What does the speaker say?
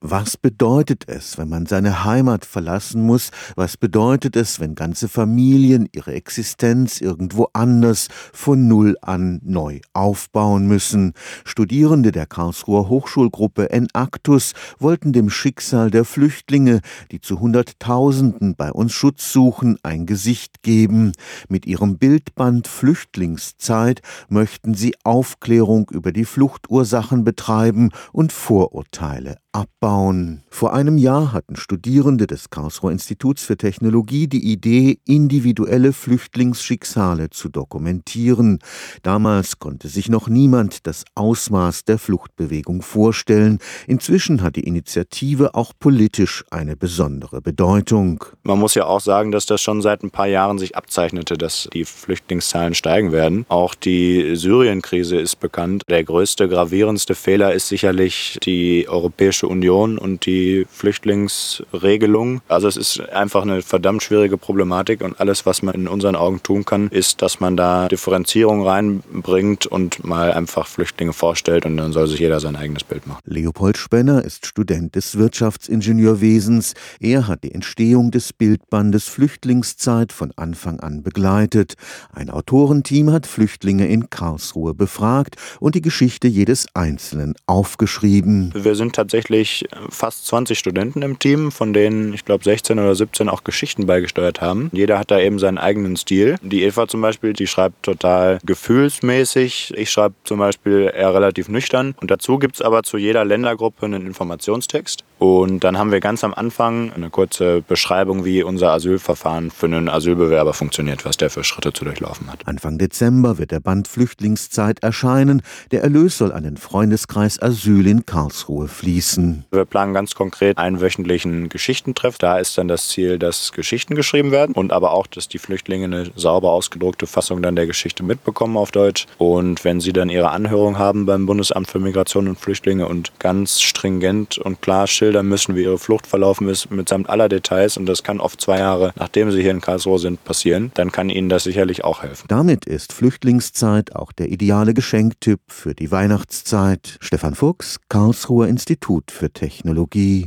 Was bedeutet es, wenn man seine Heimat verlassen muss? Was bedeutet es, wenn ganze Familien ihre Existenz irgendwo anders von Null an neu aufbauen müssen? Studierende der Karlsruher Hochschulgruppe Enactus wollten dem Schicksal der Flüchtlinge, die zu Hunderttausenden bei uns Schutz suchen, ein Gesicht geben. Mit ihrem Bildband Flüchtlingszeit möchten sie Aufklärung über die Fluchtursachen betreiben und Vorurteile abbauen. Vor einem Jahr hatten Studierende des Karlsruher Instituts für Technologie die Idee, individuelle Flüchtlingsschicksale zu dokumentieren. Damals konnte sich noch niemand das Ausmaß der Fluchtbewegung vorstellen. Inzwischen hat die Initiative auch politisch eine besondere Bedeutung. Man muss ja auch sagen, dass das schon seit ein paar Jahren sich abzeichnete, dass die Flüchtlingszahlen steigen werden. Auch die Syrien-Krise ist bekannt. Der größte, gravierendste Fehler ist sicherlich die europäische Union und die Flüchtlingsregelung. Also es ist einfach eine verdammt schwierige Problematik und alles, was man in unseren Augen tun kann, ist, dass man da Differenzierung reinbringt und mal einfach Flüchtlinge vorstellt und dann soll sich jeder sein eigenes Bild machen. Leopold Spenner ist Student des Wirtschaftsingenieurwesens. Er hat die Entstehung des Bildbandes Flüchtlingszeit von Anfang an begleitet. Ein Autorenteam hat Flüchtlinge in Karlsruhe befragt und die Geschichte jedes Einzelnen aufgeschrieben. Wir sind tatsächlich fast 20 Studenten im Team, von denen ich glaube 16 oder 17 auch Geschichten beigesteuert haben. Jeder hat da eben seinen eigenen Stil. Die Eva zum Beispiel, die schreibt total gefühlsmäßig. Ich schreibe zum Beispiel eher relativ nüchtern. Und dazu gibt es aber zu jeder Ländergruppe einen Informationstext. Und dann haben wir ganz am Anfang eine kurze Beschreibung, wie unser Asylverfahren für einen Asylbewerber funktioniert, was der für Schritte zu durchlaufen hat. Anfang Dezember wird der Band Flüchtlingszeit erscheinen. Der Erlös soll an den Freundeskreis Asyl in Karlsruhe fließen. Wir planen ganz konkret einen wöchentlichen Geschichtentreff. Da ist dann das Ziel, dass Geschichten geschrieben werden und aber auch, dass die Flüchtlinge eine sauber ausgedruckte Fassung dann der Geschichte mitbekommen auf Deutsch. Und wenn sie dann ihre Anhörung haben beim Bundesamt für Migration und Flüchtlinge und ganz stringent und klar schildern, müssen, wie ihre Flucht verlaufen ist, mitsamt aller Details. Und das kann oft zwei Jahre, nachdem sie hier in Karlsruhe sind, passieren. Dann kann ihnen das sicherlich auch helfen. Damit ist Flüchtlingszeit auch der ideale Geschenktipp für die Weihnachtszeit. Stefan Fuchs, Karlsruher Institut für Technologie